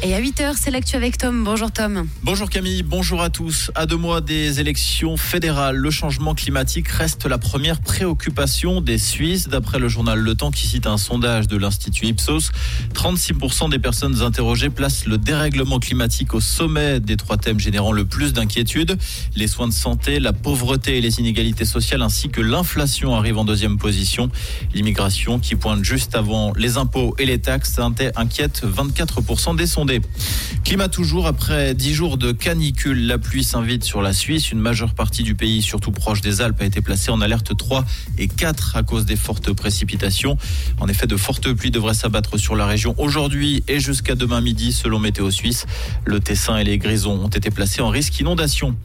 Et à 8h, c'est l'actu avec Tom. Bonjour Tom. Bonjour Camille, bonjour à tous. À deux mois des élections fédérales, le changement climatique reste la première préoccupation des Suisses. D'après le journal Le Temps qui cite un sondage de l'Institut Ipsos, 36% des personnes interrogées placent le dérèglement climatique au sommet des trois thèmes générant le plus d'inquiétude. Les soins de santé, la pauvreté et les inégalités sociales ainsi que l'inflation arrivent en deuxième position. L'immigration qui pointe juste avant les impôts et les taxes inquiète 24% des Climat toujours, après 10 jours de canicule, la pluie s'invite sur la Suisse. Une majeure partie du pays, surtout proche des Alpes, a été placée en alerte 3 et 4 à cause des fortes précipitations. En effet, de fortes pluies devraient s'abattre sur la région aujourd'hui et jusqu'à demain midi, selon Météo Suisse. Le Tessin et les Grisons ont été placés en risque inondation.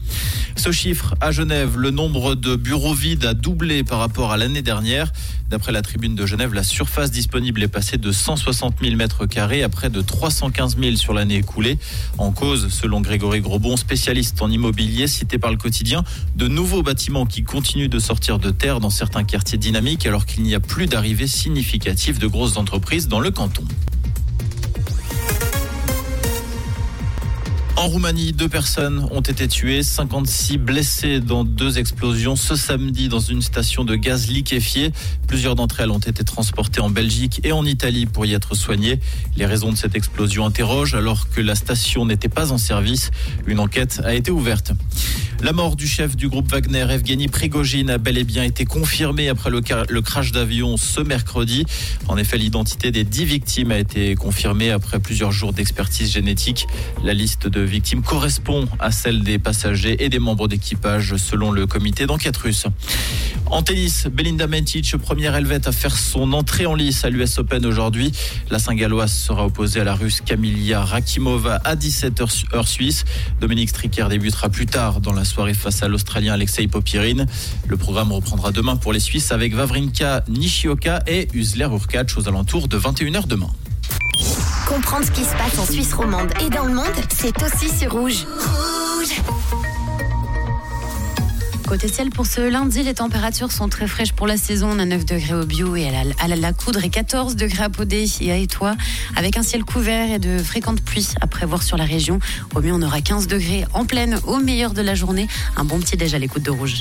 Ce chiffre, à Genève, le nombre de bureaux vides a doublé par rapport à l'année dernière. D'après la tribune de Genève, la surface disponible est passée de 160 000 mètres carrés à près de 315 000 sur l'année écoulée. En cause, selon Grégory Grosbon, spécialiste en immobilier cité par le quotidien, de nouveaux bâtiments qui continuent de sortir de terre dans certains quartiers dynamiques alors qu'il n'y a plus d'arrivée significative de grosses entreprises dans le canton. En Roumanie, deux personnes ont été tuées, 56 blessés dans deux explosions ce samedi dans une station de gaz liquéfié. Plusieurs d'entre elles ont été transportées en Belgique et en Italie pour y être soignées. Les raisons de cette explosion interrogent alors que la station n'était pas en service. Une enquête a été ouverte. La mort du chef du groupe Wagner, Evgeny Prigogine, a bel et bien été confirmée après le, le crash d'avion ce mercredi. En effet, l'identité des dix victimes a été confirmée après plusieurs jours d'expertise génétique. La liste de victimes correspond à celle des passagers et des membres d'équipage selon le comité d'enquête russe. En tennis, Belinda Mentic, première helvète à faire son entrée en lice à l'US Open aujourd'hui. La Saint-Galloise sera opposée à la Russe Kamilia Rakimova à 17h heure suisse. Dominique Stricker débutera plus tard dans la soirée face à l'Australien Alexei Popirine. Le programme reprendra demain pour les Suisses avec Vavrinka Nishioka et Usler Urkac aux alentours de 21h demain. Comprendre ce qui se passe en Suisse romande et dans le monde, c'est aussi sur Rouge. Rouge Côté ciel, pour ce lundi, les températures sont très fraîches pour la saison. On a 9 degrés au bio et à la, Coudre et 14 degrés à Podé et à Étoile, avec un ciel couvert et de fréquentes pluies à prévoir sur la région. Au mieux, on aura 15 degrés en pleine au meilleur de la journée. Un bon petit déj à l'écoute de Rouge.